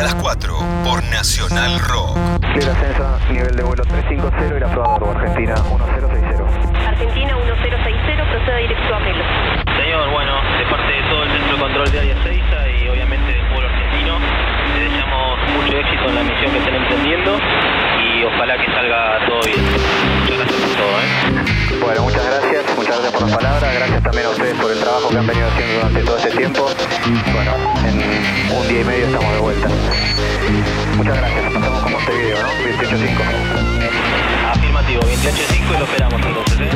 hasta las 4 por Nacional Rock. Libre ascenso, nivel de vuelo 350 y la prueba de Argentina 1060. Argentina 1060, proceda directo a Melo. Señor, bueno, de parte de todo el centro de control de área 6 y obviamente del pueblo argentino, le deseamos mucho éxito en la misión que estén emprendiendo y ojalá que salga todo bien. Muchas gracias por todo, ¿eh? Bueno, muchas gracias, muchas gracias por las palabras, gracias también a ustedes por el trabajo que han venido haciendo durante todo este tiempo. Bueno, en un día y medio estamos de vuelta. Muchas gracias, pasamos con Montevideo, ¿no? 28.5. Afirmativo, 28.5 y lo esperamos entonces, ¿eh?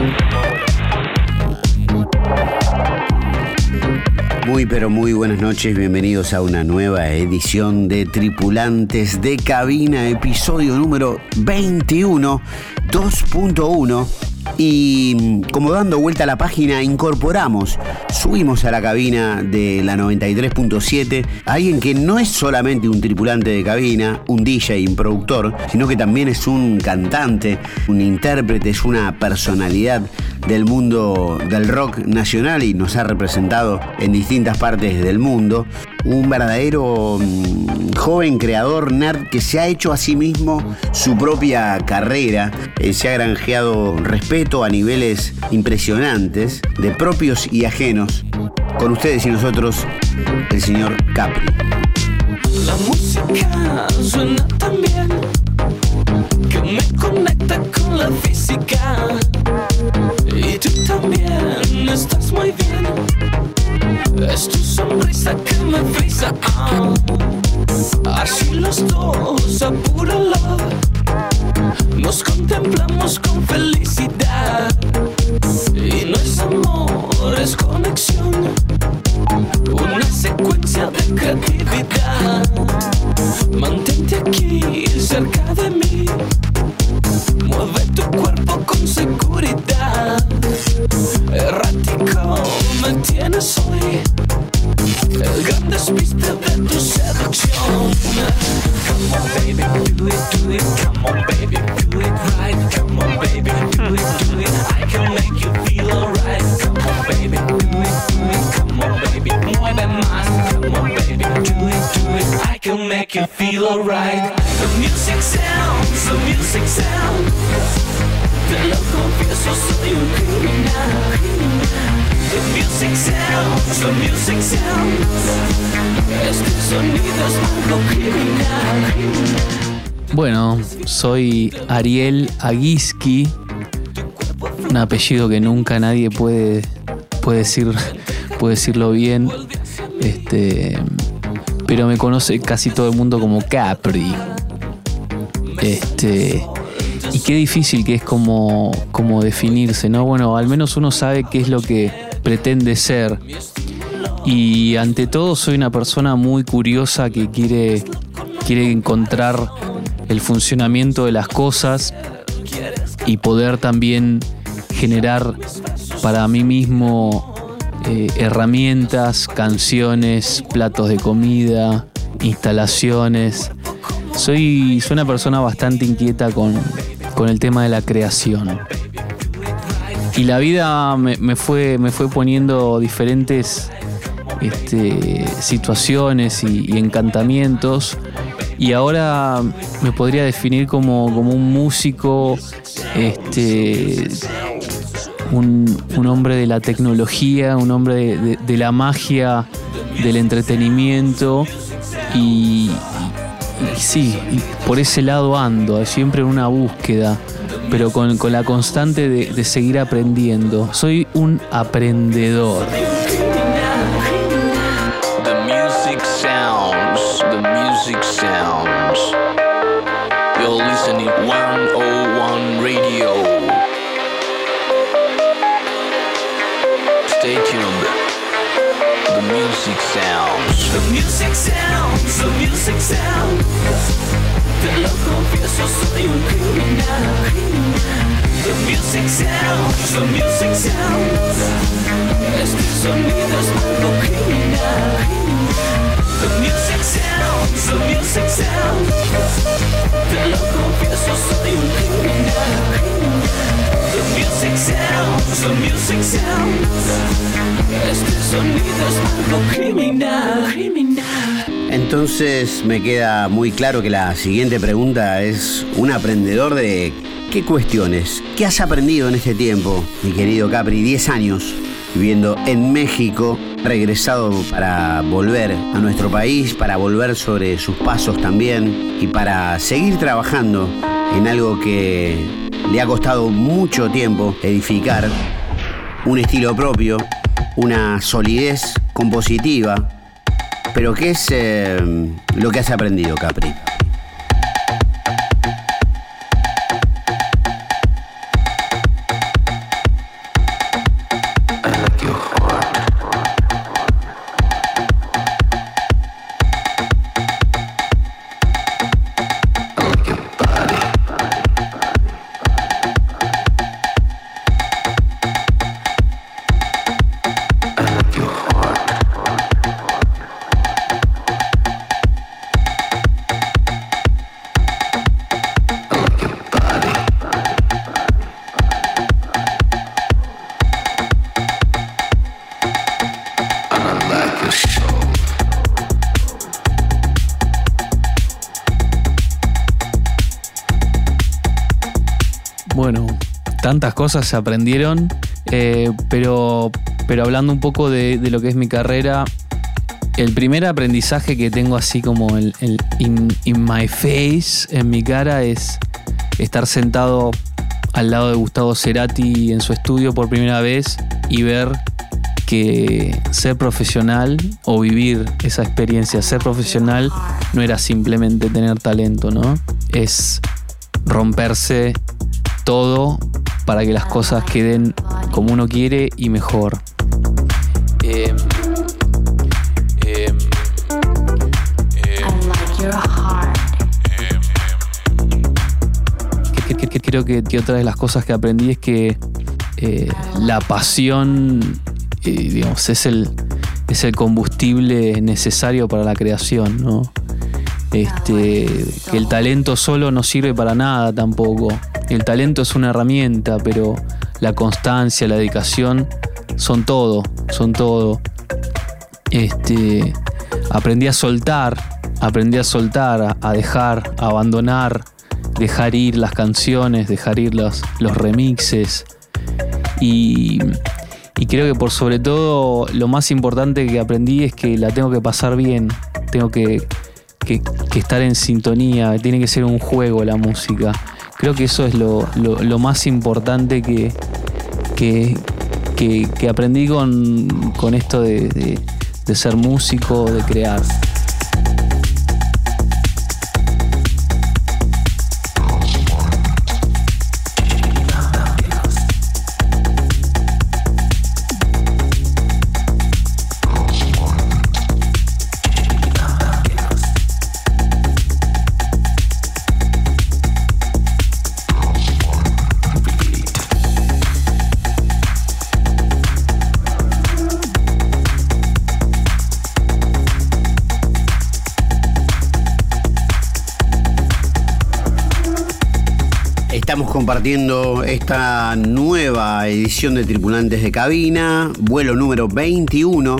Muy pero muy buenas noches, bienvenidos a una nueva edición de Tripulantes de Cabina, episodio número 21, 2.1. Y mm, como dando vuelta a la página, incorporamos, subimos a la cabina de la 93.7 a alguien que no es solamente un tripulante de cabina, un DJ un productor, sino que también es un cantante, un intérprete, es una personalidad del mundo del rock nacional y nos ha representado en distintas partes del mundo. Un verdadero mm, joven creador nerd que se ha hecho a sí mismo su propia carrera, eh, se ha granjeado respeto a niveles impresionantes, de propios y ajenos. Con ustedes y nosotros, el señor Capri. La música suena tan que me conecta con la física. Y tú también estás muy bien. Es tu sonrisa que me frisa. ah. Así los dos a pura love nos contemplamos con felicidad. Y no es amor, es conexión. Una secuencia de creatividad. Mantente aquí cerca de mí. Mueve tu cuerpo con seguridad. Errático me tienes hoy. El gran despiste de tu seducción. Come on, baby, do it, do it. Come on, baby, do it right. Come on, baby, do it, do it. I can make you feel alright. Bueno, soy Ariel Aguiski, un apellido que nunca nadie puede, puede, decir, puede decirlo bien, este, pero me conoce casi todo el mundo como Capri. Este, y qué difícil que es como, como definirse, ¿no? Bueno, al menos uno sabe qué es lo que pretende ser. Y ante todo soy una persona muy curiosa que quiere, quiere encontrar el funcionamiento de las cosas y poder también generar para mí mismo eh, herramientas, canciones, platos de comida, instalaciones. Soy, soy una persona bastante inquieta con, con el tema de la creación. Y la vida me, me fue, me fue poniendo diferentes este, situaciones y, encantamientos. Y ahora me podría definir como, como un músico, este, un, un hombre de la tecnología, un hombre de, la magia, del entretenimiento. Y, sí, por ese lado ando, siempre en una búsqueda, pero con, con la constante de seguir aprendiendo. Soy un aprendedor. Confieso, soy un criminal. The music sounds, the music sounds. Este sonido es algo criminal. The music sounds, the music sounds. Te lo confieso, soy un criminal. The music sounds, the music sounds. Este sonido es algo criminal, criminal. Entonces me queda muy claro que la siguiente pregunta es un aprendedor de qué cuestiones, qué has aprendido en este tiempo, mi querido Capri, 10 años viviendo en México, regresado para volver a nuestro país, para volver sobre sus pasos también y para seguir trabajando en algo que le ha costado mucho tiempo edificar, un estilo propio, una solidez compositiva, pero ¿qué es eh, lo que has aprendido, Capri? Tantas cosas se aprendieron, eh, pero, pero hablando un poco de, lo que es mi carrera, el primer aprendizaje que tengo así como el, in my face, en mi cara, es estar sentado al lado de Gustavo Cerati en su estudio por primera vez y ver que ser profesional o vivir esa experiencia, ser profesional no era simplemente tener talento, ¿no? Es romperse todo para que las cosas queden como uno quiere y mejor. Em, em, que- que- que- creo que, que otra de las cosas que aprendí es que eh, la pasión eh, digamos, es, el, es el combustible necesario para la creación, ¿no? Este, que el talento solo no sirve para nada tampoco. El talento es una herramienta, pero la constancia, la dedicación son todo, son todo. Este, aprendí a soltar, aprendí a soltar, a, dejar, a abandonar, dejar ir las canciones, dejar ir los, los remixes. Y, y creo que por sobre todo lo más importante que aprendí es que la tengo que pasar bien, tengo que, que- que estar en sintonía, tiene que ser un juego la música. Creo que eso es lo, más importante que, que, que- que aprendí con, con esto de, de- de ser músico, de crear. Compartiendo esta nueva edición de Tripulantes de Cabina, vuelo número 21,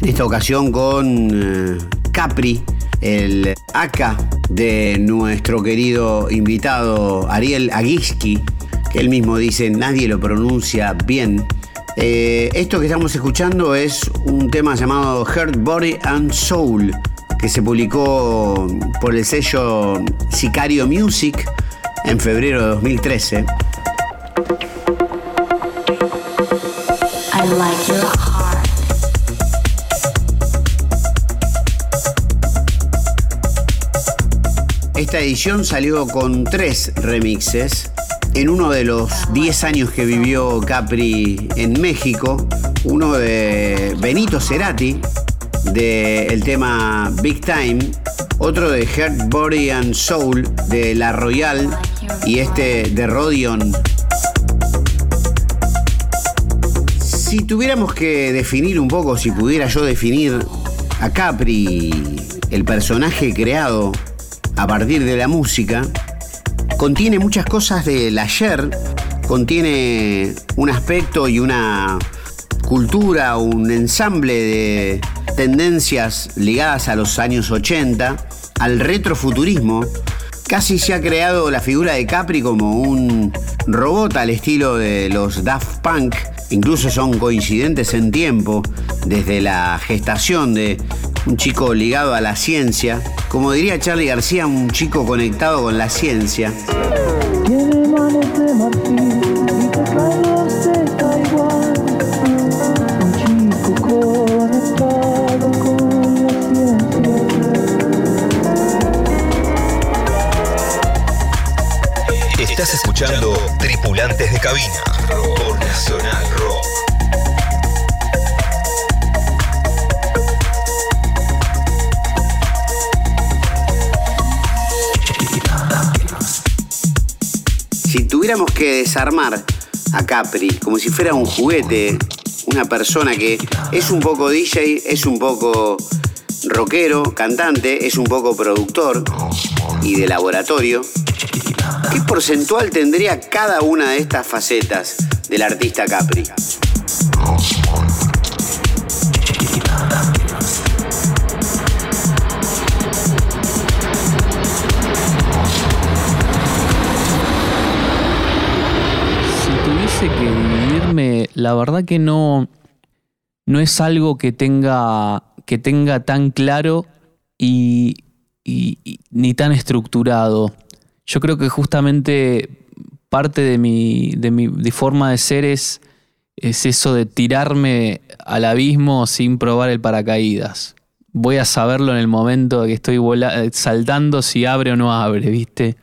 en esta ocasión con eh, Capri, el AK de nuestro querido invitado Ariel Aguiski, que él mismo dice nadie lo pronuncia bien. Eh, esto que estamos escuchando es un tema llamado Heart, Body and Soul, que se publicó por el sello Sicario Music en febrero de 2013. I like your heart. Esta edición salió con tres remixes. En uno de los 10 años que vivió Capri en México, uno de Benito Cerati, del tema Big Time, otro de Heart, Body and Soul de La Royal y este de Rodion. Si tuviéramos que definir un poco, si pudiera yo definir a Capri, el personaje creado a partir de la música, contiene muchas cosas del ayer, contiene un aspecto y una cultura, un ensamble de tendencias ligadas a los años 80, al retrofuturismo. Casi se ha creado la figura de Capri como un robot al estilo de los Daft Punk. Incluso son coincidentes en tiempo, desde la gestación de un chico ligado a la ciencia. Como diría Charlie García, un chico conectado con la ciencia. Escuchando Tripulantes de Cabina por Nacional Rock. Si tuviéramos que desarmar a Capri como si fuera un juguete, una persona que es un poco DJ, es un poco rockero, cantante, es un poco productor y de laboratorio, ¿qué porcentual tendría cada una de estas facetas del artista Capri? Si tuviese que dividirme, la verdad que no, no es algo que tenga, que tenga tan claro y, ni tan estructurado. Yo creo que justamente parte de mi, de mi de forma de ser es, es eso de tirarme al abismo sin probar el paracaídas. Voy a saberlo en el momento que estoy eh, saltando si abre o no abre, ¿viste?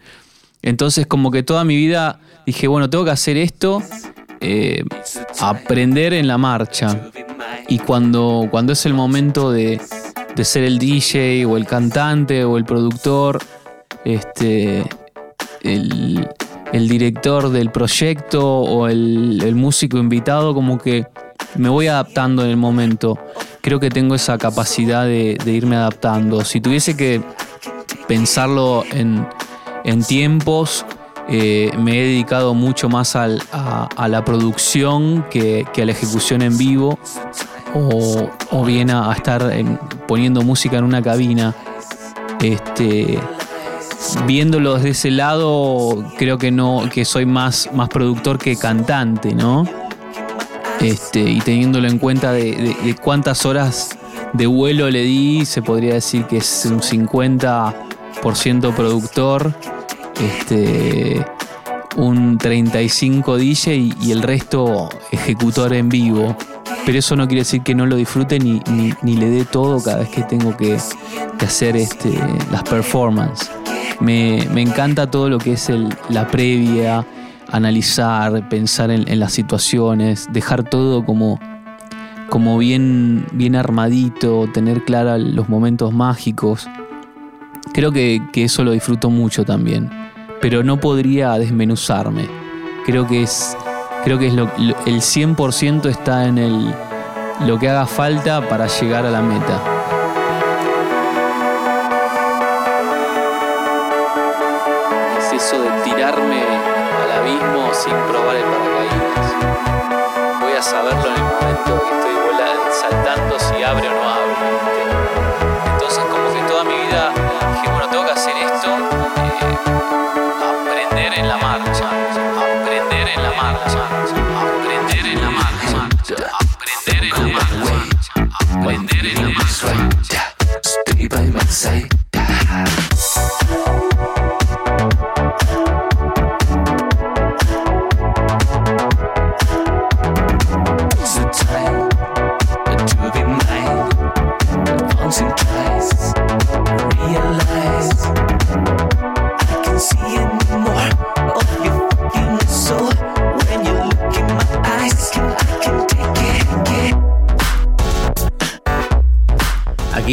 Entonces como que toda mi vida dije, bueno, tengo que hacer esto, eh, aprender en la marcha. Y cuando, cuando es el momento de, de ser el DJ o el cantante o el productor, este, el, director del proyecto o el, músico invitado, como que me voy adaptando en el momento. Creo que tengo esa capacidad de, irme adaptando. Si tuviese que pensarlo en, en tiempos, eh, me he dedicado mucho más a, la producción que, a la ejecución en vivo o, o bien a, estar en- poniendo música en una cabina. Este, viéndolo desde ese lado, creo que no, que soy más, más productor que cantante, ¿no? Este, y teniéndolo en cuenta de, cuántas horas de vuelo le di, se podría decir que es un 50% productor, este, un 35 DJ y, el resto ejecutor en vivo. Pero eso no quiere decir que no lo disfrute ni, ni- ni le dé todo cada vez que tengo que, que hacer este, las performances. Me, me encanta todo lo que es el- la previa, analizar, pensar en, las situaciones, dejar todo como, bien, armadito, tener claros los momentos mágicos. Creo que, que eso lo disfruto mucho también, pero no podría desmenuzarme. Creo que es, creo que es lo- el 100% está en el, lo que haga falta para llegar a la meta. Sin probar el paracaídas. Voy a saberlo en el momento que estoy volando, saltando si abre o no abre. Entonces como que toda mi vida dije, bueno, tengo que hacer esto, eh, aprender en la marcha, aprender en la marcha,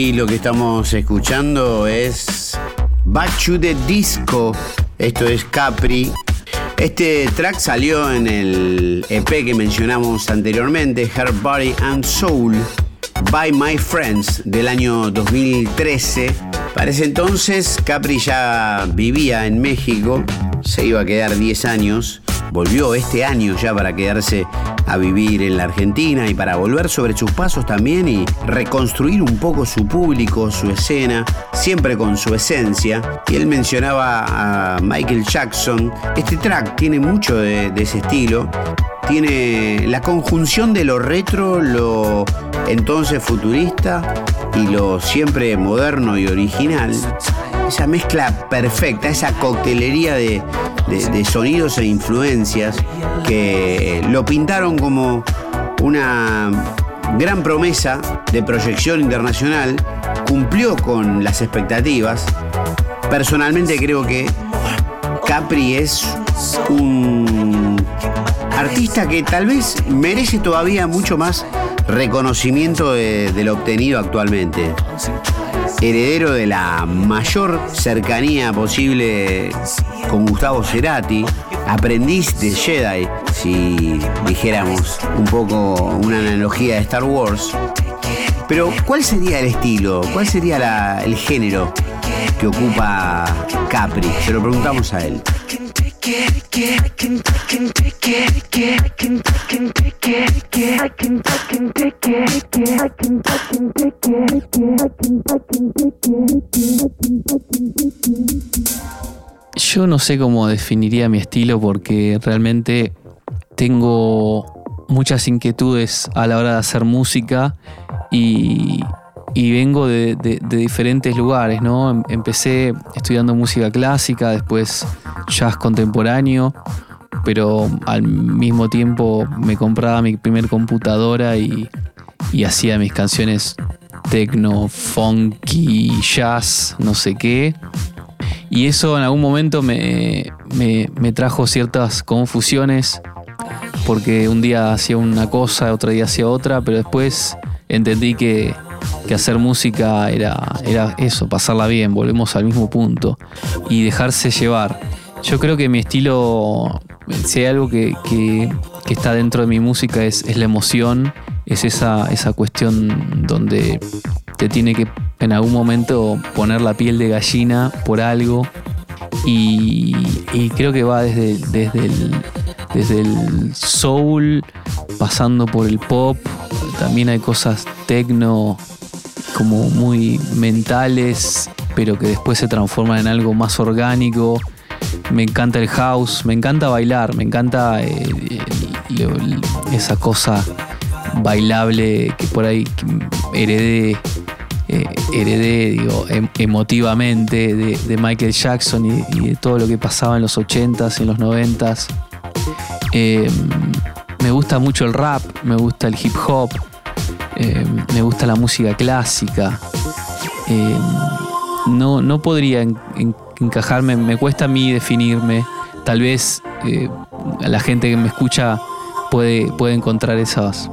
Aquí lo que estamos escuchando es to the Disco. Esto es Capri. Este track salió en el EP que mencionamos anteriormente, Her Body and Soul, by My Friends, del año 2013. Para ese entonces, Capri ya vivía en México, se iba a quedar 10 años volvió este año ya para quedarse a vivir en la Argentina y para volver sobre sus pasos también y reconstruir un poco su público, su escena, siempre con su esencia. Y él mencionaba a Michael Jackson. Este track tiene mucho de, de ese estilo. Tiene la conjunción de lo retro, lo entonces futurista y lo siempre moderno y original. Esa mezcla perfecta, esa coctelería de, de- sonidos e influencias que lo pintaron como una gran promesa de proyección internacional, cumplió con las expectativas. Personalmente creo que Capri es un artista que tal vez merece todavía mucho más reconocimiento de, de lo obtenido actualmente. Heredero de la mayor cercanía posible con Gustavo Cerati, aprendiz de Jedi, si dijéramos un poco una analogía de Star Wars. Pero, ¿cuál sería el estilo? ¿Cuál sería el género que ocupa Capri? Se lo preguntamos a él. Yo no sé cómo definiría mi estilo porque realmente tengo muchas inquietudes a la hora de hacer música y, y vengo de, diferentes lugares, ¿no? Em- Empecé estudiando música clásica, después jazz contemporáneo, pero al mismo tiempo me compraba mi primer computadora y, hacía mis canciones techno, funky, jazz, no sé qué. Y eso en algún momento me, me- me trajo ciertas confusiones, porque un día hacía una cosa, otro día hacía otra, pero después entendí que, que hacer música era, era eso, pasarla bien, volvemos al mismo punto, y dejarse llevar. Yo creo que mi estilo, si hay algo que, que- está dentro de mi música, es, la emoción, es esa, esa cuestión donde te tiene que en algún momento poner la piel de gallina por algo. Y, creo que va desde, desde, desde el soul, pasando por el pop. También hay cosas tecno como muy mentales, pero que después se transforman en algo más orgánico. Me encanta el house, me encanta bailar, me encanta eh, esa cosa bailable que por ahí heredé, eh, heredé digo, em- emotivamente de, Michael Jackson y, de todo lo que pasaba en los 80s y en los 90s. Eh, me gusta mucho el rap, me gusta el hip hop, eh, me gusta la música clásica. Eh, no, no podría en- en- encajarme, me cuesta a mí definirme. Tal vez eh, la gente que me escucha puede, puede encontrar esas,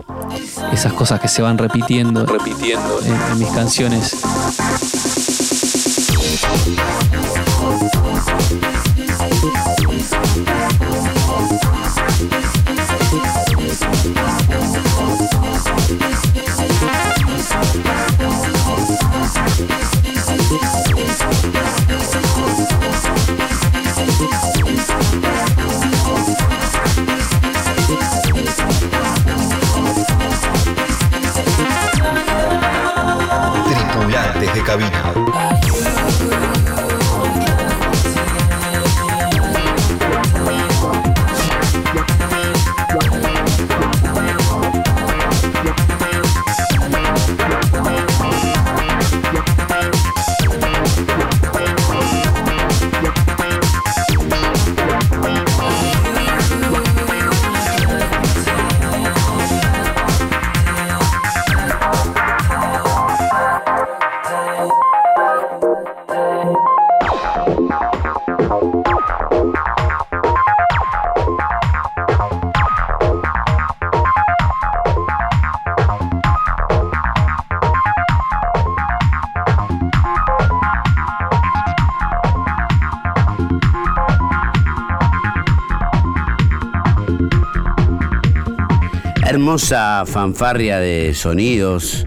esas cosas que se van repitiendo, repitiendo en, en mis canciones. Hermosa fanfarria de sonidos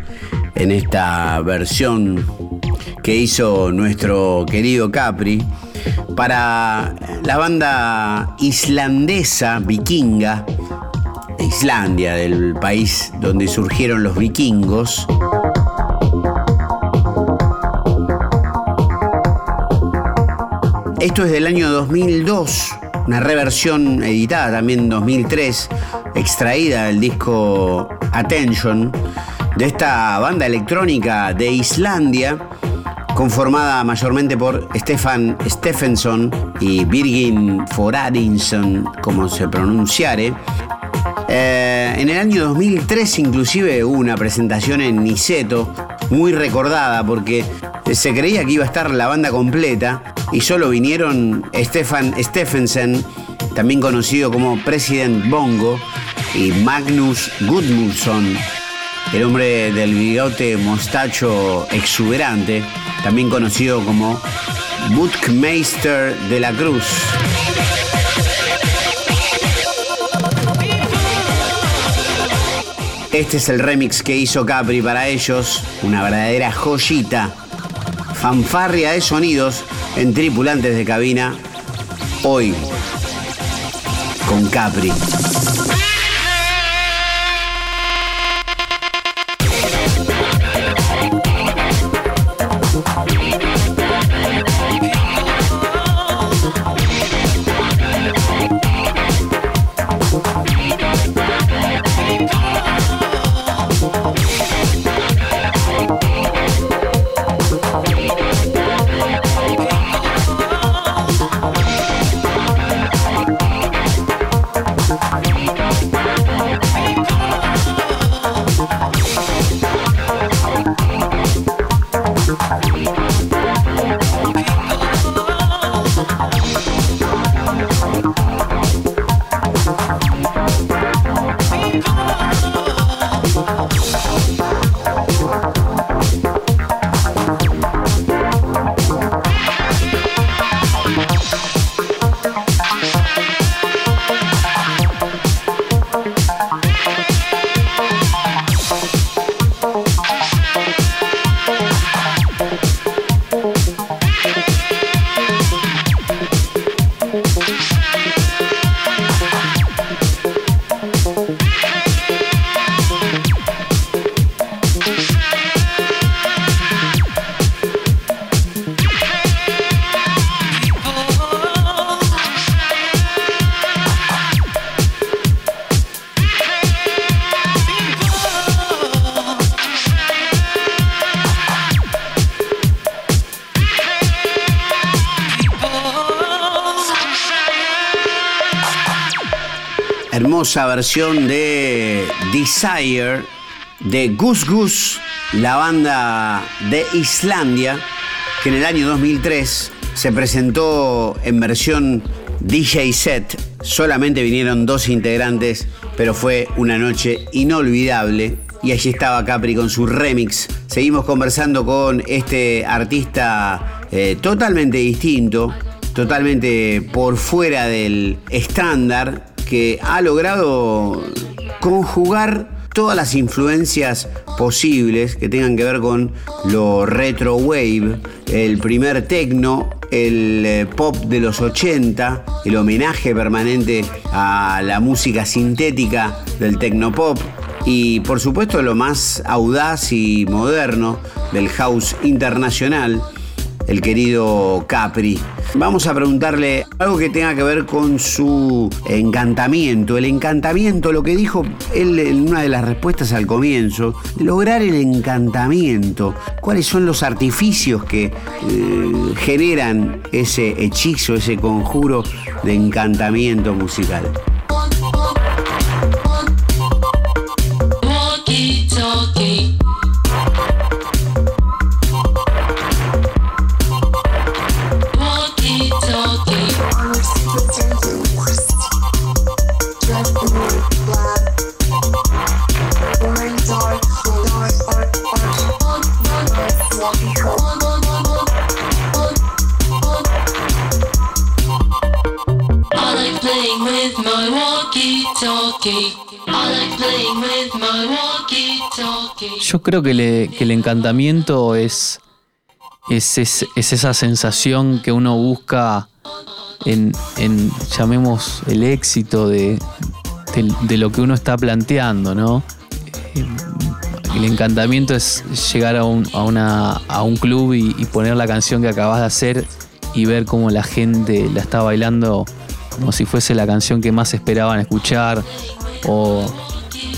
en esta versión que hizo nuestro querido Capri. para la banda islandesa vikinga de Islandia, del país donde surgieron los vikingos. Esto es del año 2002, una reversión editada también en 2003, extraída del disco Attention, de esta banda electrónica de Islandia, conformada mayormente por Stefan Stephenson y Birgin Foradinsson, como se pronunciare. Eh, en el año 2003 inclusive hubo una presentación en Niceto, muy recordada porque se creía que iba a estar la banda completa y solo vinieron Stefan Stephensen, también conocido como President Bongo, y Magnus Gudmundsson, el hombre del bigote mostacho exuberante, también conocido como Butkmeister de la Cruz. Este es el remix que hizo Capri para ellos, una verdadera joyita, fanfarria de sonidos en tripulantes de cabina, hoy con Capri. Versión de Desire de Gus Gus, la banda de Islandia, que en el año 2003 se presentó en versión DJ set. Solamente vinieron dos integrantes, pero fue una noche inolvidable. Y allí estaba Capri con su remix. Seguimos conversando con este artista eh, totalmente distinto, totalmente por fuera del estándar que ha logrado conjugar todas las influencias posibles que tengan que ver con lo retro wave, el primer techno, el eh, pop de los 80, el homenaje permanente a la música sintética del tecnopop y por supuesto lo más audaz y moderno del house internacional, el querido Capri. Vamos a preguntarle algo que tenga que ver con su encantamiento. El encantamiento, lo que dijo él en una de las respuestas al comienzo, lograr el encantamiento. ¿Cuáles son los artificios que eh, generan ese hechizo, ese conjuro de encantamiento musical? Yo creo que, el encantamiento es, es, es- es esa sensación que uno busca en, llamemos, el éxito de, lo que uno está planteando, ¿no? Eh, El encantamiento es llegar a un, club y poner la canción que acabas de hacer y ver cómo la gente la está bailando como si fuese la canción que más esperaban escuchar o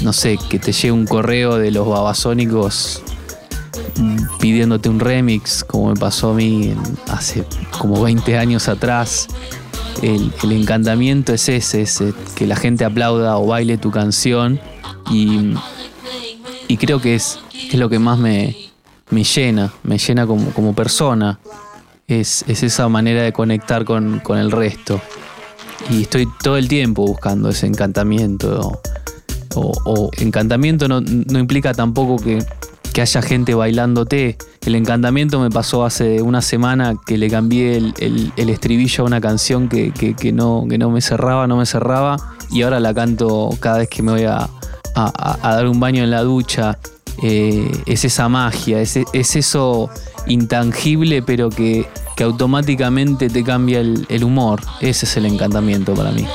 no sé, que te llegue un correo de los babasónicos mm, pidiéndote un remix, como me pasó a mí hace como 20 años atrás. El, el encantamiento es ese, es eh, que la gente aplauda o baile tu canción y, y creo que es, es lo que más me, me llena, me llena como, como persona. Es, es esa manera de conectar con, con el resto. Y estoy todo el tiempo buscando ese encantamiento. O, encantamiento no, no implica tampoco que, que haya gente bailándote. El encantamiento me pasó hace una semana que le cambié el, el- estribillo a una canción que, que- no, que no me cerraba, no me cerraba. Y ahora la canto cada vez que me voy a- a dar un baño en la ducha. Eh, es esa magia, es, es eso intangible pero que, que automáticamente te cambia el, el humor. Ese es el encantamiento para mí.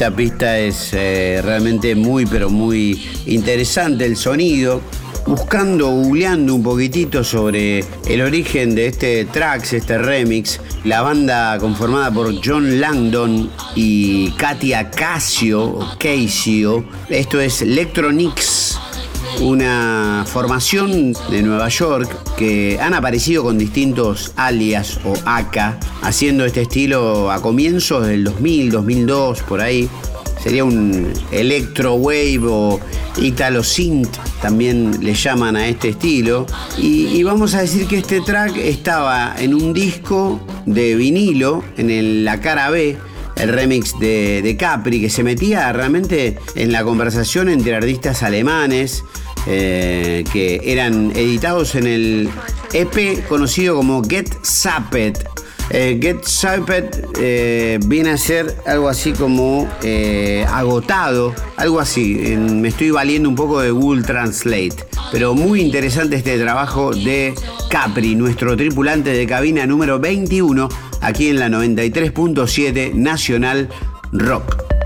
Esta pista es eh, realmente muy, pero muy interesante el sonido. Buscando, googleando un poquitito sobre el origen de este tracks, este remix, la banda conformada por John Langdon y Katia Casio, Casio, esto es Electronics, una formación de Nueva York que han aparecido con distintos alias o AK, haciendo este estilo a comienzos del 2000, 2002, por ahí. Sería un electro wave o italo synth, también le llaman a este estilo. Y, vamos a decir que este track estaba en un disco de vinilo, en la cara B, el remix de, de Capri, que se metía realmente en la conversación entre artistas alemanes eh, que eran editados en el EP conocido como Get Zapped. Eh, Get Zapped eh, viene a ser algo así como agotado, algo así. Me estoy valiendo un poco de Google Translate. Pero muy interesante este trabajo de Capri, nuestro tripulante de cabina número 21, aquí en la 93.7 Nacional Rock.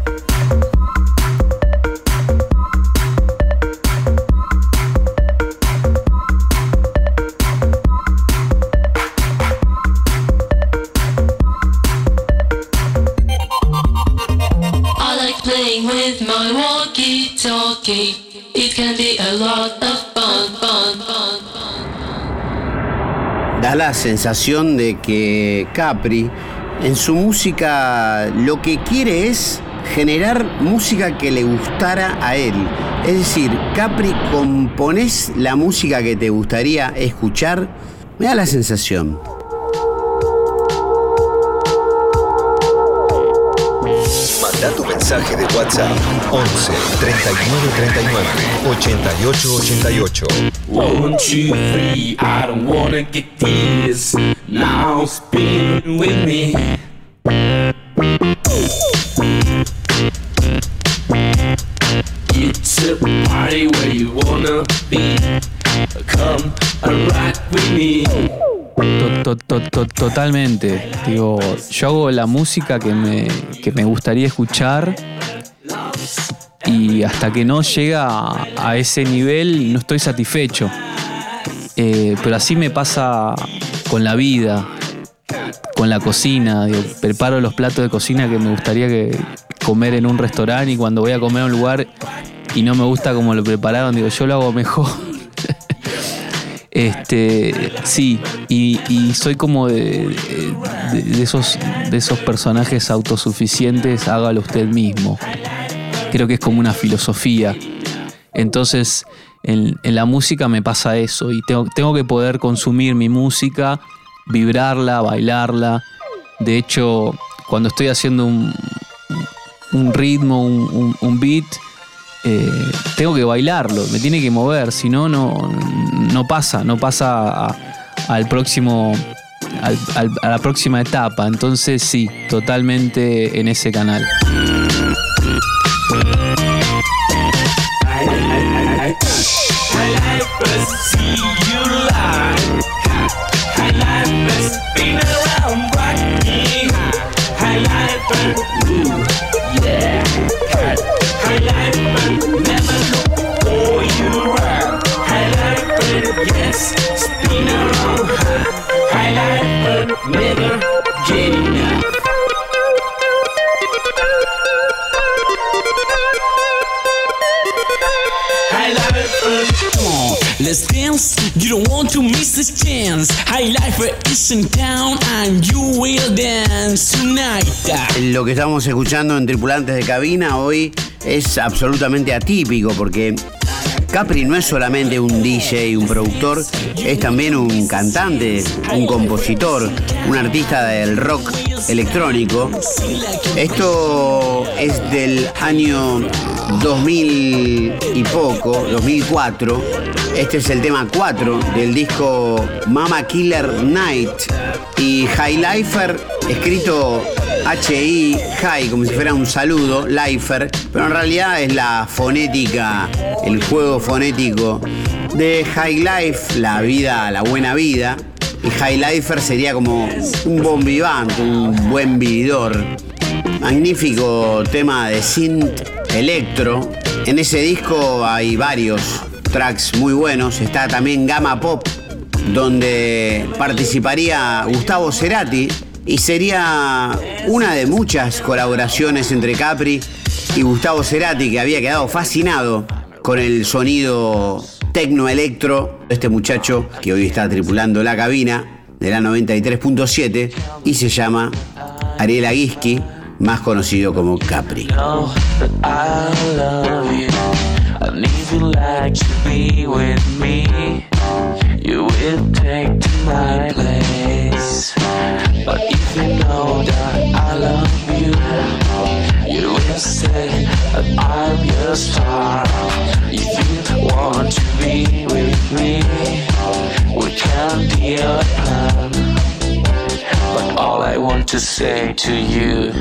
Walkie-talkie. It can be a lot of fun, fun, fun, fun. da la sensación de que Capri en su música lo que quiere es generar música que le gustara a él. Es decir, Capri, componés la música que te gustaría escuchar. Me da la sensación. Manda tu mensaje de WhatsApp 11 39 39 88 88. One, two, three, I don't wanna get this. Now spin with me. It's a party where you wanna be. Come and rock with me. To- to- to- to- totalmente. Digo, yo hago la música que me, que me gustaría escuchar y hasta que no llega a, ese nivel no estoy satisfecho. Eh, pero así me pasa con la vida, con la cocina. Preparo los platos de cocina que me gustaría que comer en un restaurante y cuando voy a comer a un lugar y no me gusta como lo prepararon, digo, yo lo hago mejor. Este, sí, y, soy como de, de- esos, de esos personajes autosuficientes, hágalo usted mismo. Creo que es como una filosofía. Entonces, en, la música me pasa eso y tengo, tengo que poder consumir mi música, vibrarla, bailarla. De hecho, cuando estoy haciendo un, un ritmo, un- un beat, eh, tengo que bailarlo, me tiene que mover, si no, no, pasa, no pasa al próximo, al- a la próxima etapa. Entonces sí, totalmente en ese canal. Lo que estamos escuchando en Tripulantes de Cabina hoy es absolutamente atípico porque Capri no es solamente un DJ, un productor, es también un cantante, un compositor, un artista del rock electrónico. Esto es del año 2000 y poco, 2004. Este es el tema 4 del disco Mama Killer Night. Y High Lifer, escrito H-I, High, como si fuera un saludo, Lifer, pero en realidad es la fonética, el juego fonético de High Life, la vida, la buena vida. Y High Lifer sería como un bon vivant, un buen vividor. Magnífico tema de synth electro. En ese disco hay varios tracks muy buenos. Está también Gamma Pop, donde participaría Gustavo Cerati y sería una de muchas colaboraciones entre Capri y Gustavo Cerati que había quedado fascinado con el sonido tecno electro este muchacho que hoy está tripulando la cabina de la 93.7 y se llama Ariel Aguisky, más conocido como Capri. be be we can plan. All I want to say to you,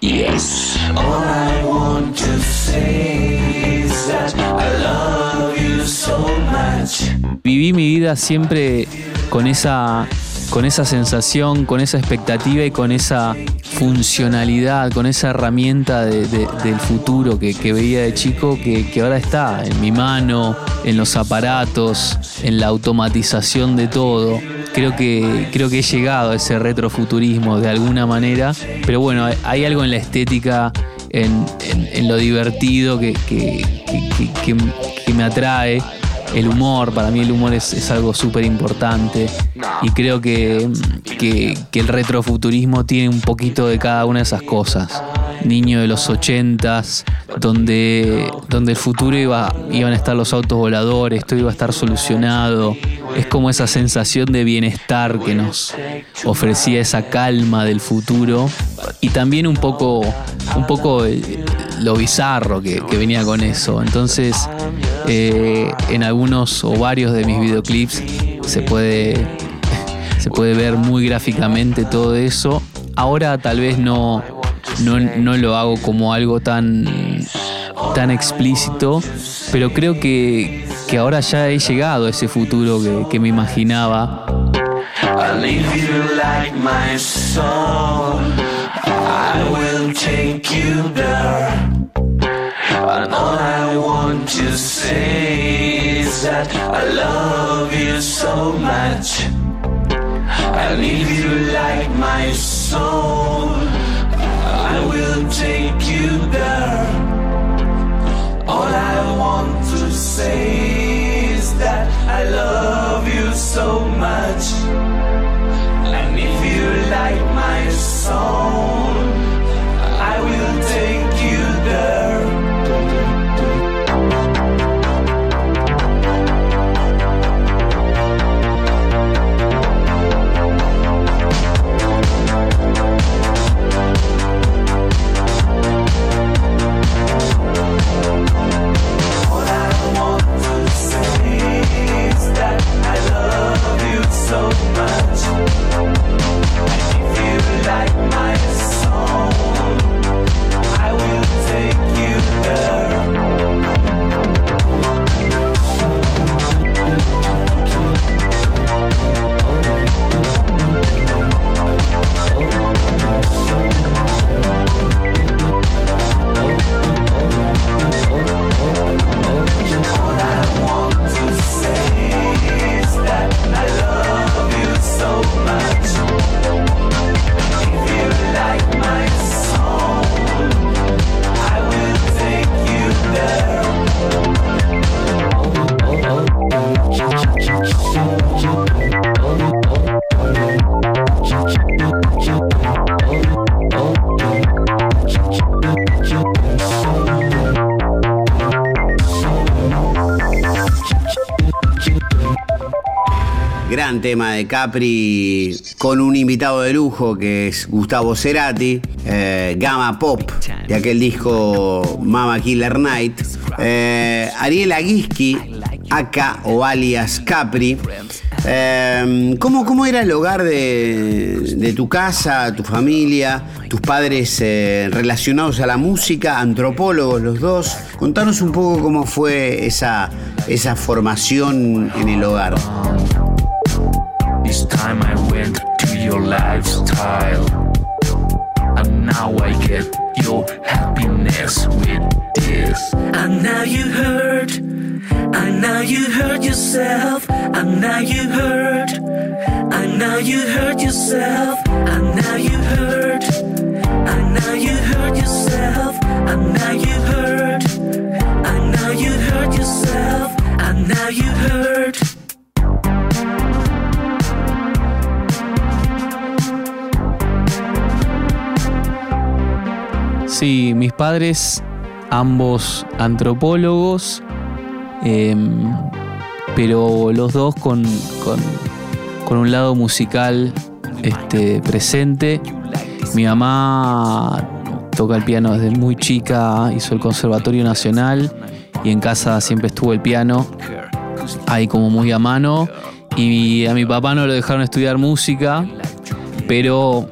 yes. All I want to say is that I love you so much. Viví mi vida siempre con esa, con esa sensación, con esa expectativa y con esa funcionalidad, con esa herramienta de- de- del futuro que, que veía de chico que, que ahora está en mi mano, en los aparatos, en la automatización de todo. Creo que, creo que he llegado a ese retrofuturismo de alguna manera, pero bueno, hay- algo en la estética, en, lo divertido que, que- me atrae. El humor, para mí el humor es, es algo súper importante y creo que- que el retrofuturismo tiene un poquito de cada una de esas cosas. Niño de los ochentas, donde, donde el futuro iba, iban a estar los autos voladores, todo iba a estar solucionado. Es como esa sensación de bienestar que nos ofrecía esa calma del futuro y también un poco, un poco eh, lo bizarro que, venía con eso. Entonces, eh, en algunos o varios de mis videoclips se puede, se puede ver muy gráficamente todo eso. Ahora tal vez no, no, no lo hago como algo tan, tan explícito, pero creo que, que ahora ya he llegado a ese futuro que, que me imaginaba. And if you like my song, I will take you there. And all I want to say is that I love you so much. And if you like my soul, Take you there. All I want to say is that I love you so much. And if you like my song, Gran tema de Capri con un invitado de lujo que es Gustavo Cerati, eh, Gama Pop, de aquel disco Mama Killer Night. Eh, Ariel Aguisky, acá o alias Capri. Eh, ¿cómo, cómo era el hogar de, de tu casa, tu familia, tus padres eh, relacionados a la música, antropólogos los dos? Contanos un poco cómo fue esa, esa formación en el hogar. This time I went to your lifestyle. And now I get your happiness with this. And now you hurt. And now you hurt yourself. And now you hurt. And now you hurt yourself. And now you hurt. And now you hurt yourself. And now you hurt. And now you hurt yourself. And now you hurt. Sí, mis padres, ambos antropólogos, em, pero los dos con, con- con un lado musical este, presente. Mi mamá toca el piano desde muy chica, hizo el Conservatorio Nacional y en casa siempre estuvo el piano, ahí como muy a mano. Y a mi papá no lo dejaron estudiar música, pero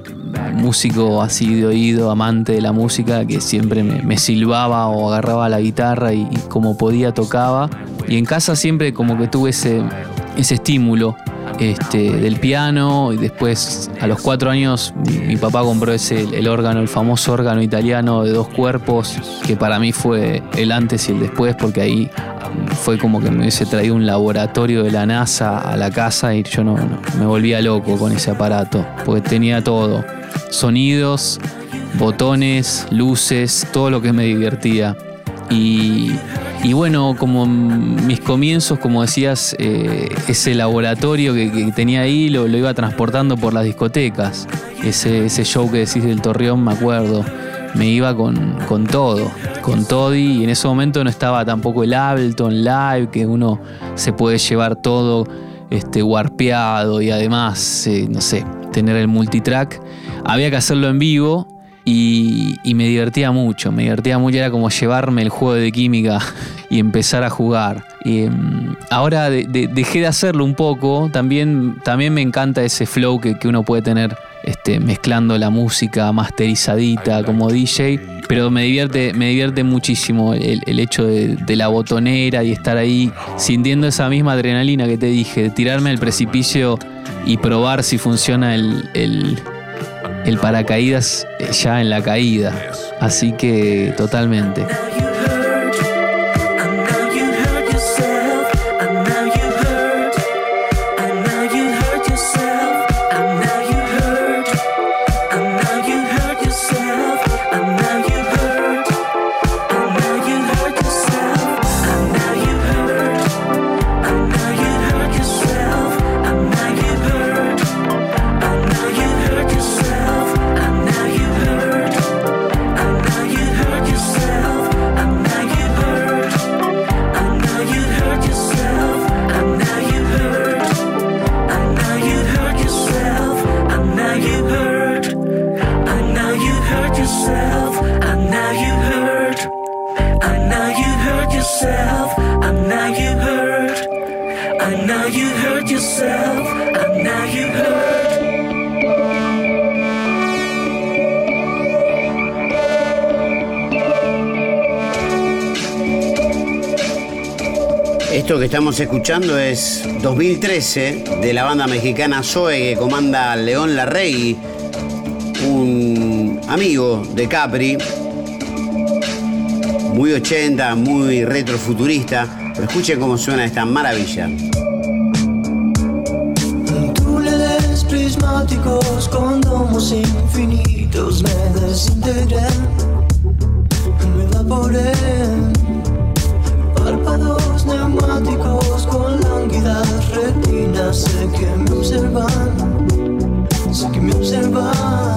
músico así de oído, amante de la música, que siempre me, silbaba o agarraba la guitarra y, como podía tocaba. Y en casa siempre como que tuve ese, estímulo este, del piano y después a los cuatro años mi, papá compró ese, el órgano, el famoso órgano italiano de dos cuerpos, que para mí fue el antes y el después porque ahí fue como que me hubiese traído un laboratorio de la NASA a la casa y yo no- me volvía loco con ese aparato, porque tenía todo, sonidos, botones, luces, todo lo que me divertía. Y, y bueno, como mis comienzos, como decías, eh, ese laboratorio que, que tenía ahí lo, lo iba transportando por las discotecas. Ese, ese show que decís del Torreón, me acuerdo. Me iba con, con todo, con todo y en ese momento no estaba tampoco el Ableton Live, que uno se puede llevar todo este, warpeado y además, eh, no sé, tener el multitrack. Había que hacerlo en vivo y, me divertía mucho, me divertía mucho, era como llevarme el juego de química y empezar a jugar. Em, ahora de- de- dejé de hacerlo un poco, también, también me encanta ese flow que, que uno puede tener este, mezclando la música masterizadita como DJ pero me divierte, me divierte muchísimo el, el hecho de, de la botonera y estar ahí sintiendo esa misma adrenalina que te dije, de tirarme al precipicio y probar si funciona el, el, el paracaídas ya en la caída. Así que totalmente. Estamos escuchando es 2013 de la banda mexicana Zoe que comanda León Larregui, un amigo de Capri, muy 80, muy retrofuturista. Pero escuchen cómo suena esta maravilla. Sé que me observan, sé que me observan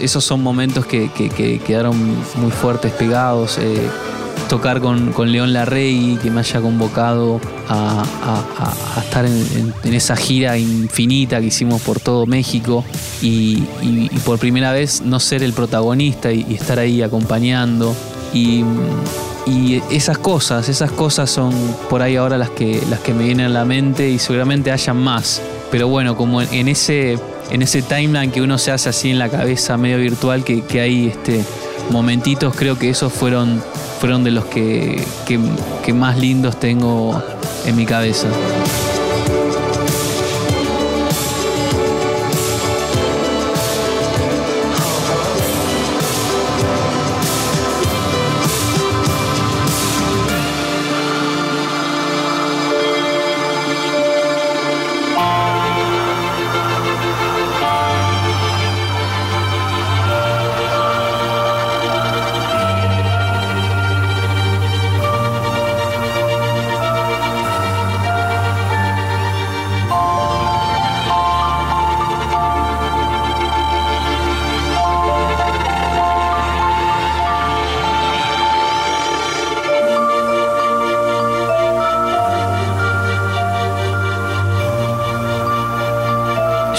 esos son momentos que, que- que quedaron muy fuertes, pegados. eh, tocar con, con León Larrey, que me haya convocado a, estar en, esa gira infinita que hicimos por todo México y, por primera vez no ser el protagonista y, y estar ahí acompañando. Y, y esas cosas, esas cosas son por ahí ahora las que, las que me vienen a la mente y seguramente hayan más. Pero bueno, como en ese, en ese timeline que uno se hace así en la cabeza medio virtual, que, hay este, momentitos, creo que esos fueron, fueron de los que- que más lindos tengo en mi cabeza.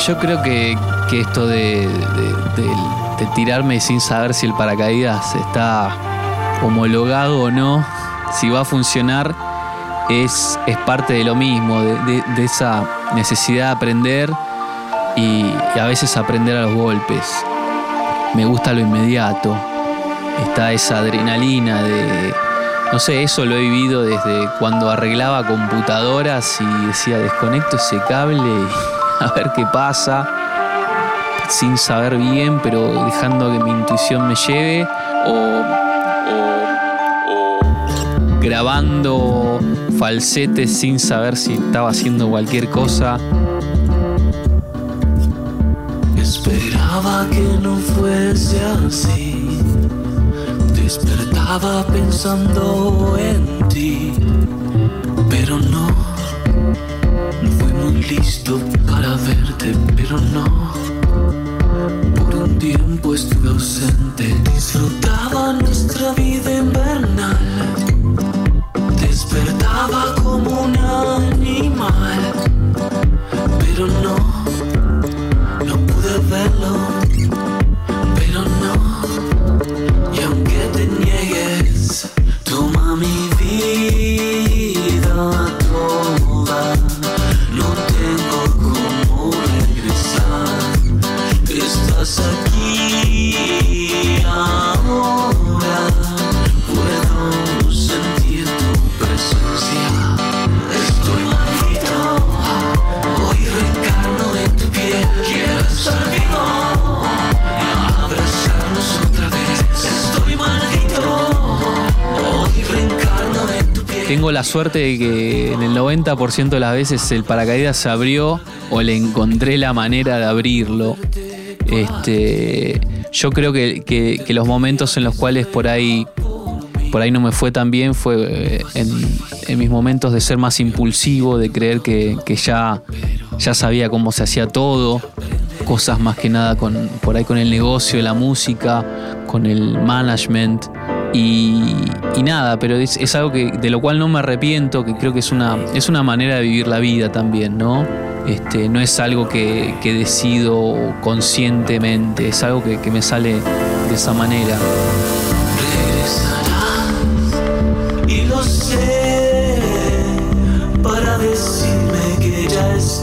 Yo creo que, que esto de, tirarme sin saber si el paracaídas está homologado o no, si va a funcionar, es, es parte de lo mismo, de esa necesidad de aprender y, y a veces aprender a los golpes. Me gusta lo inmediato, está esa adrenalina de... No sé, eso lo he vivido desde cuando arreglaba computadoras y decía desconecto ese cable y a ver qué pasa, sin saber bien, pero dejando que mi intuición me lleve, o, o- o grabando falsetes sin saber si estaba haciendo cualquier cosa. Esperaba que no fuese así. Despertaba pensando en ti. Listo para verte, pero no. Por un tiempo estuve ausente. Disfrutaba nuestra vida suerte de que en el 90% de las veces el paracaídas se abrió o le encontré la manera de abrirlo. Este, yo creo que, que- los momentos en los cuales por ahí, por ahí no me fue tan bien fue eh, en, en mis momentos de ser más impulsivo, de creer que, que ya, ya sabía cómo se hacía todo, cosas más que nada con, por ahí con el negocio, la música, con el management. Y, nada, pero es, algo que, de lo cual no me arrepiento, que creo que es una, es una manera de vivir la vida también, ¿no? Este, no es algo que, que decido conscientemente, es algo que, que me sale de esa manera. regresarás y lo sé para decirme que ya es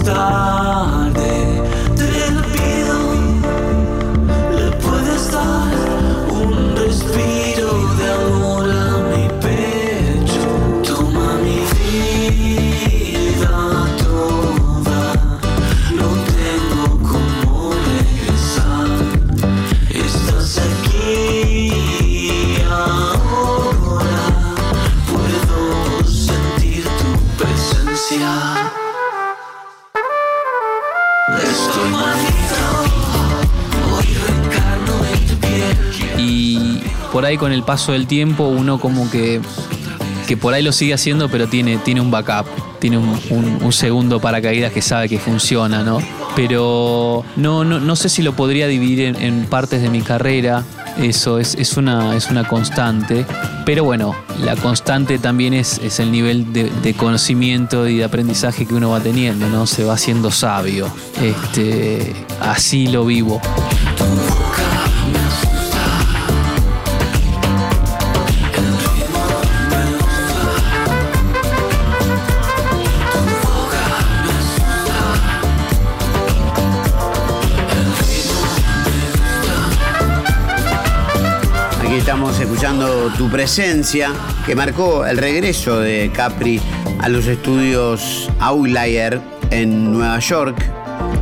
con el paso del tiempo uno como que, que por ahí lo sigue haciendo, pero tiene, tiene un backup, tiene un, un- un segundo paracaídas que sabe que funciona, ¿no? Pero no, no, no sé si lo podría dividir en, en partes de mi carrera. Eso es, es, una, es una constante. Pero bueno, la constante también es, es el nivel de, de conocimiento y de aprendizaje que uno va teniendo, ¿no? Se va haciendo sabio. Este, así lo vivo. Estamos escuchando tu presencia, que marcó el regreso de Capri a los estudios Outlier en Nueva York,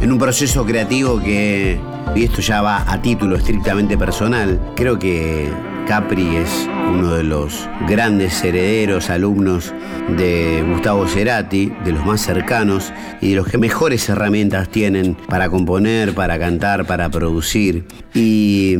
en un proceso creativo que, y esto ya va a título estrictamente personal, creo que Capri es uno de los grandes herederos, alumnos de Gustavo Cerati, de los más cercanos y de los que mejores herramientas tienen para componer, para cantar, para producir. Y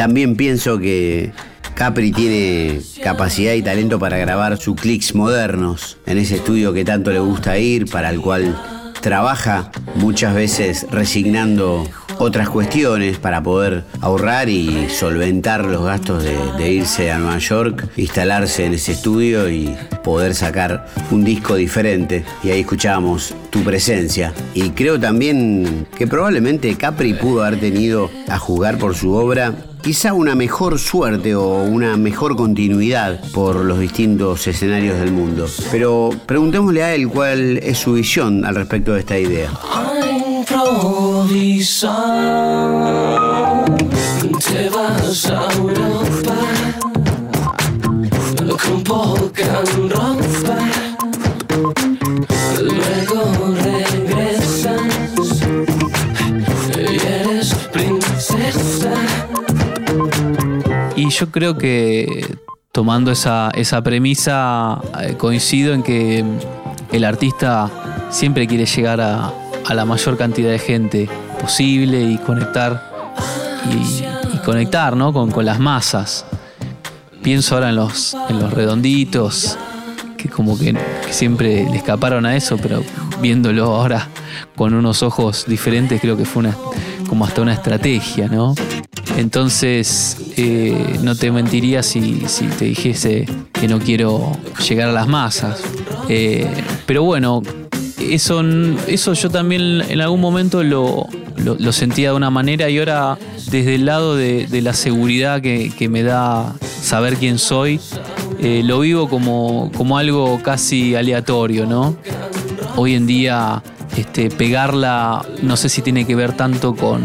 también pienso que Capri tiene capacidad y talento para grabar sus clics modernos en ese estudio que tanto le gusta ir, para el cual trabaja muchas veces resignando otras cuestiones para poder ahorrar y solventar los gastos de, de irse a Nueva York, instalarse en ese estudio y poder sacar un disco diferente. Y ahí escuchamos tu presencia. Y creo también que probablemente Capri pudo haber tenido a jugar por su obra quizá una mejor suerte o una mejor continuidad por los distintos escenarios del mundo. Pero preguntémosle a él cuál es su visión al respecto de esta idea. Y yo creo que tomando esa, esa premisa, eh, coincido en que el artista siempre quiere llegar a, a la mayor cantidad de gente posible y conectar y, conectar ¿no? con, con las masas. Pienso ahora en los, en los redonditos, que como que, que siempre le escaparon a eso, pero viéndolo ahora con unos ojos diferentes, creo que fue una, como hasta una estrategia, ¿no? Entonces, eh, no te mentiría si, te dijese que no quiero llegar a las masas. Eh, pero bueno, eso, eso yo también en algún momento lo, sentía de una manera y ahora desde el lado de, la seguridad que, que me da saber quién soy, eh, lo vivo como, como algo casi aleatorio, ¿no? Hoy en día este, pegarla no sé si tiene que ver tanto con,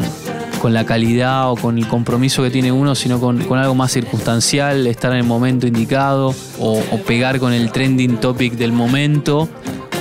con la calidad o con el compromiso que tiene uno, sino con, con algo más circunstancial, estar en el momento indicado o, pegar con el trending topic del momento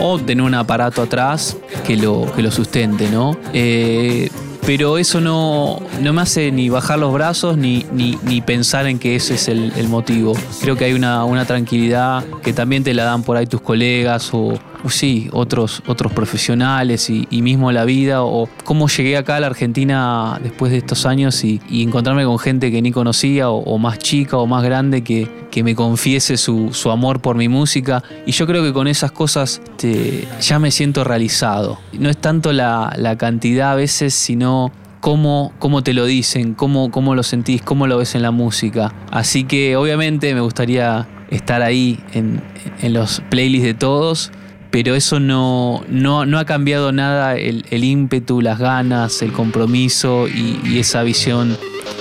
o tener un aparato atrás que lo, que lo sustente, ¿no? Eh, pero eso no, no me hace ni bajar los brazos ni, ni, ni pensar en que ese es el, el motivo. Creo que hay una, una tranquilidad que también te la dan por ahí tus colegas o sí, otros, otros profesionales y, y mismo la vida o cómo llegué acá a la Argentina después de estos años y, y encontrarme con gente que ni conocía o, o más chica o más grande que, que me confiese su, su amor por mi música y yo creo que con esas cosas te- ya me siento realizado. No es tanto la, la cantidad a veces, sino cómo, cómo te lo dicen, cómo, cómo lo sentís, cómo lo ves en la música. Así que obviamente me gustaría estar ahí en, en los playlists de todos, pero eso no, no, no ha cambiado nada el, el ímpetu, las ganas, el compromiso y, y esa visión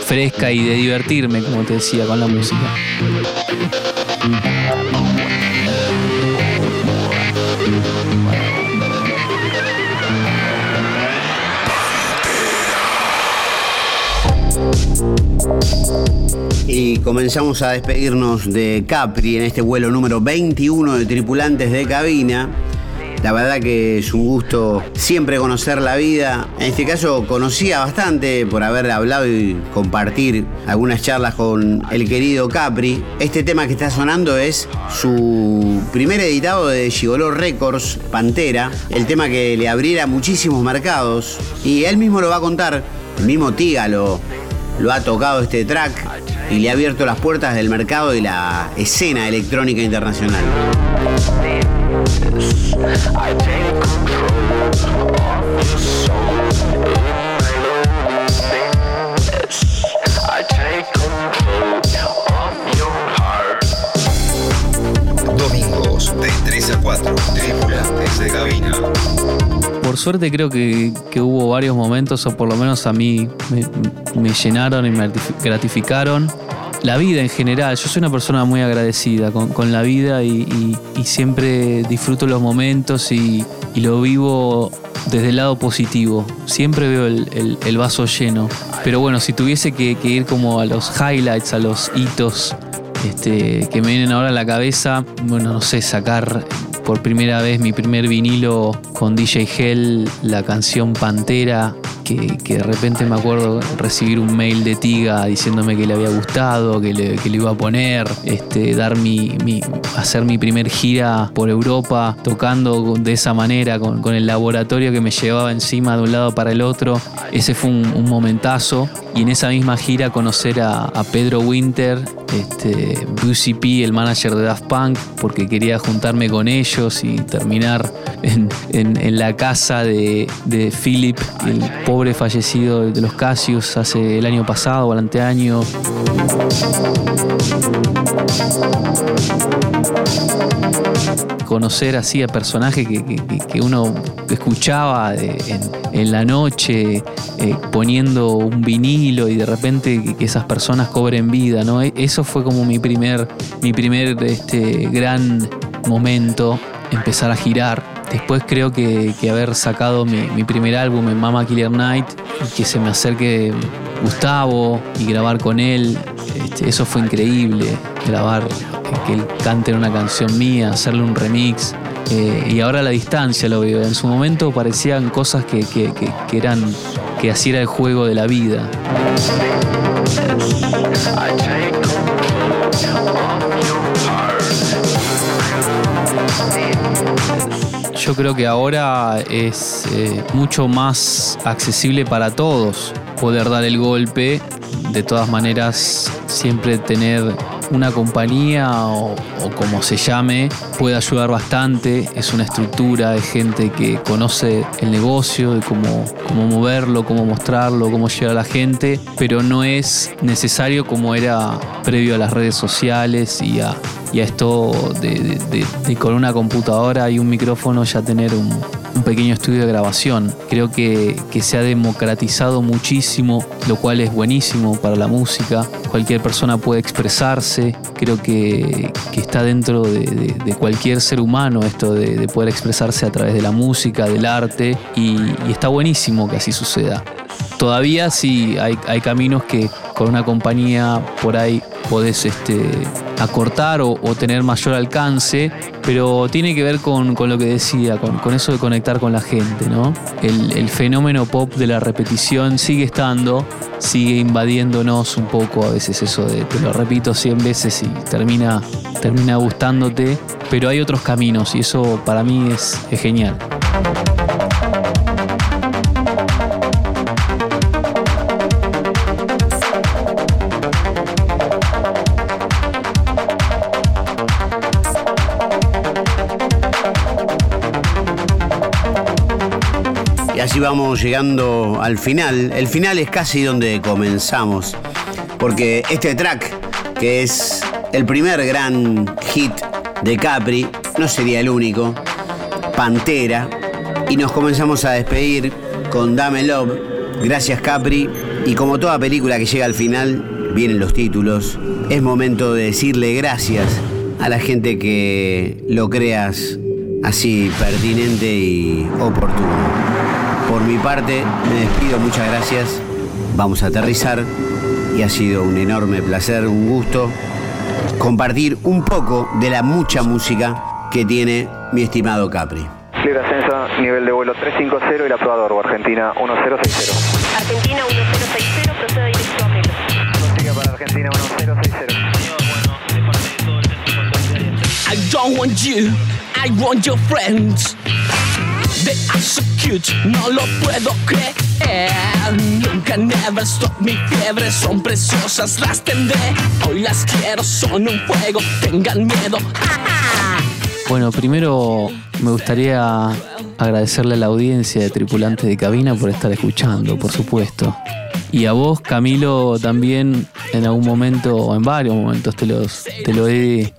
fresca y de divertirme, como te decía, con la música. Y comenzamos a despedirnos de Capri en este vuelo número 21 de tripulantes de cabina. La verdad que es un gusto siempre conocer la vida. En este caso conocía bastante por haber hablado y compartir algunas charlas con el querido Capri. Este tema que está sonando es su primer editado de Gigoló Records, Pantera. El tema que le abriera muchísimos mercados. Y él mismo lo va a contar. El mismo Tiga lo, ha tocado este track y le ha abierto las puertas del mercado y la escena electrónica internacional. Domingos de 3 a 4. Tripulantes de cabina. Por suerte creo que, hubo varios momentos, o por lo menos a mí me, llenaron y me gratif- gratificaron. La vida en general, yo soy una persona muy agradecida con, la vida y, siempre disfruto los momentos y, lo vivo desde el lado positivo. Siempre veo el, vaso lleno. Pero bueno, si tuviese que, que ir como a los highlights, a los hitos este, que me vienen ahora a la cabeza, bueno, no sé, sacar por primera vez mi primer vinilo con DJ Hell, la canción Pantera, que, de repente me acuerdo recibir un mail de Tiga diciéndome que le había gustado, que le, iba a poner, este, dar mi, hacer mi primer gira por Europa, tocando de esa manera, con, el laboratorio que me llevaba encima de un lado para el otro. Ese fue un, un momentazo. Y en esa misma gira conocer a, Pedro Winter este, Brucey P, el manager de Daft Punk, porque quería juntarme con ellos y terminar en, en- la casa de, de Philip, el pobre fallecido de los Casius hace el año pasado o el anteaño. conocer así a personajes que, uno escuchaba en, la noche eh, poniendo un vinilo y de repente que, que esas personas cobren vida, ¿no? E- Eso fue como mi primer, mi primer este, gran momento, empezar a girar. Después creo que, haber sacado mi, primer álbum Mama Killer Night y que se me acerque Gustavo y grabar con él, este, eso fue increíble, grabar que él cante una canción mía, hacerle un remix. eh, y ahora a la distancia lo veo. En su momento parecían cosas que- que eran. que así era el juego de la vida. Yo creo que ahora es eh, mucho más accesible para todos poder dar el golpe. De todas maneras, siempre tener una compañía o, o como se llame puede ayudar bastante. Es una estructura de gente que conoce el negocio, de cómo, cómo moverlo, cómo mostrarlo, cómo llegar a la gente, pero no es necesario como era previo a las redes sociales y a, y a esto de, con una computadora y un micrófono ya tener un, pequeño estudio de grabación. Creo que, se ha democratizado muchísimo, lo cual es buenísimo para la música. Cualquier persona puede expresarse. Creo que, que está dentro de, cualquier ser humano esto de, de poder expresarse a través de la música, del arte, y, y está buenísimo que así suceda. Todavía sí hay, hay caminos que con una compañía por ahí podés este, acortar o, tener mayor alcance, pero tiene que ver con, lo que decía, con, eso de conectar con la gente, ¿no? El, fenómeno pop de la repetición sigue estando, sigue invadiéndonos un poco, a veces eso de te lo repito 100 veces y termina, termina gustándote, pero hay otros caminos y eso para mí es genial. Vamos llegando al final. El final es casi donde comenzamos. Porque este track, que es el primer gran hit de Capri, no sería el único. Pantera. Y nos comenzamos a despedir con Dame Love. Gracias Capri. Y como toda película que llega al final, vienen los títulos. Es momento de decirle gracias a la gente que lo creas así pertinente y oportuno. Por mi parte, me despido, muchas gracias. Vamos a aterrizar y ha sido un enorme placer, un gusto compartir un poco de la mucha música que tiene mi estimado Capri. Libre ascenso, nivel de vuelo 350 y la prueba de Orbo, Argentina 1060. Argentina 1060, proceda directo a Melo. Sigue para Argentina 1060. I don't want you, I want your friends. They are so cute, no lo puedo creer. Nunca never stop mi fiebre, son preciosas, las tendré. Hoy las quiero, son un fuego, tengan miedo. Bueno, primero me gustaría agradecerle a la audiencia de Tripulantes de Cabina por estar escuchando, por supuesto. Y a vos, Camilo, también en algún momento, o en varios momentos, te, los, te, lo, he,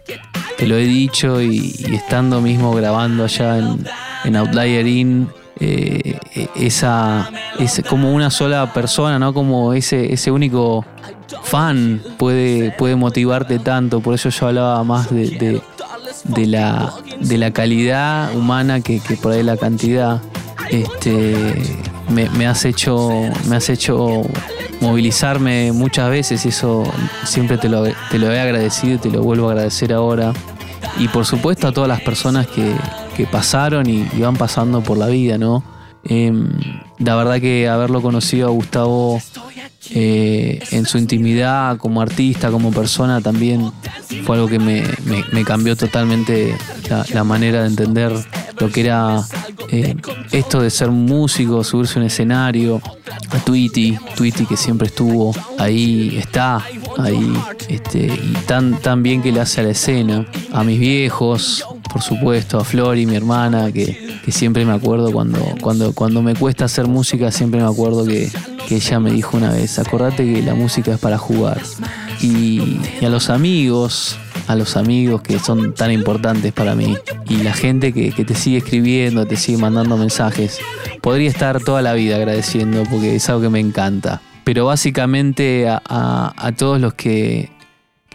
te lo he dicho y, y estando mismo grabando allá en, en Outlier Inn, eh, esa, es como una sola persona, ¿no? Como ese, ese único fan puede, puede motivarte tanto. Por eso yo hablaba más de, de- la, de la calidad humana que, que por ahí la cantidad. Este, me, me has hecho, me has hecho movilizarme muchas veces y eso siempre te lo, te lo he agradecido y te lo vuelvo a agradecer ahora. Y por supuesto a todas las personas que, que pasaron y, y van pasando por la vida, ¿no? Em, la verdad que haberlo conocido a Gustavo eh, en su intimidad como artista, como persona, también fue algo que me, cambió totalmente la, la manera de entender lo que era eh, esto de ser músico, subirse a un escenario, a Tweety, Tweety que siempre estuvo ahí, está ahí, este, y tan, tan bien que le hace a la escena. A mis viejos, por supuesto, a Flori, mi hermana, que, que siempre me acuerdo cuando, cuando, cuando me cuesta hacer música, siempre me acuerdo que, que ella me dijo una vez, acordate que la música es para jugar. Y, a los amigos, a los amigos que son tan importantes para mí y la gente que, que te sigue escribiendo, te sigue mandando mensajes. Podría estar toda la vida agradeciendo porque es algo que me encanta. Pero básicamente a, a- a todos los que,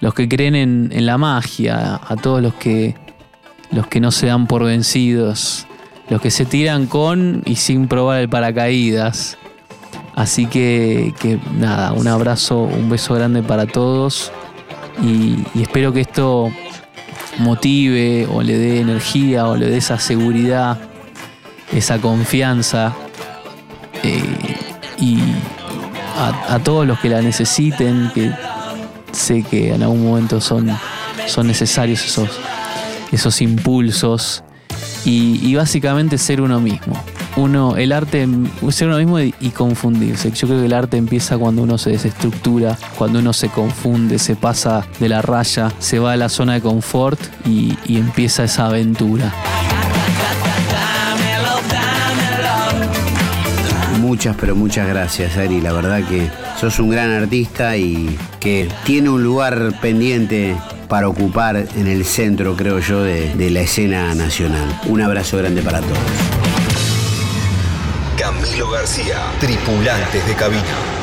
los que creen en, en la magia, a todos los que, los que no se dan por vencidos, los que se tiran con y sin probar el paracaídas. Así que, que nada, un abrazo, un beso grande para todos y, espero que esto motive o le dé energía o le dé esa seguridad, esa confianza eh, y a, a todos los que la necesiten, que sé que en algún momento son, son necesarios esos, esos impulsos y, básicamente ser uno mismo. Uno, el arte, ser uno mismo y, y confundirse. Yo creo que el arte empieza cuando uno se desestructura, cuando uno se confunde, se pasa de la raya, se va a la zona de confort y, y empieza esa aventura. Muchas, pero muchas gracias, Ari. La verdad que sos un gran artista y que tiene un lugar pendiente para ocupar en el centro, creo yo, de, de la escena nacional. Un abrazo grande para todos. Camilo García, tripulantes de cabina.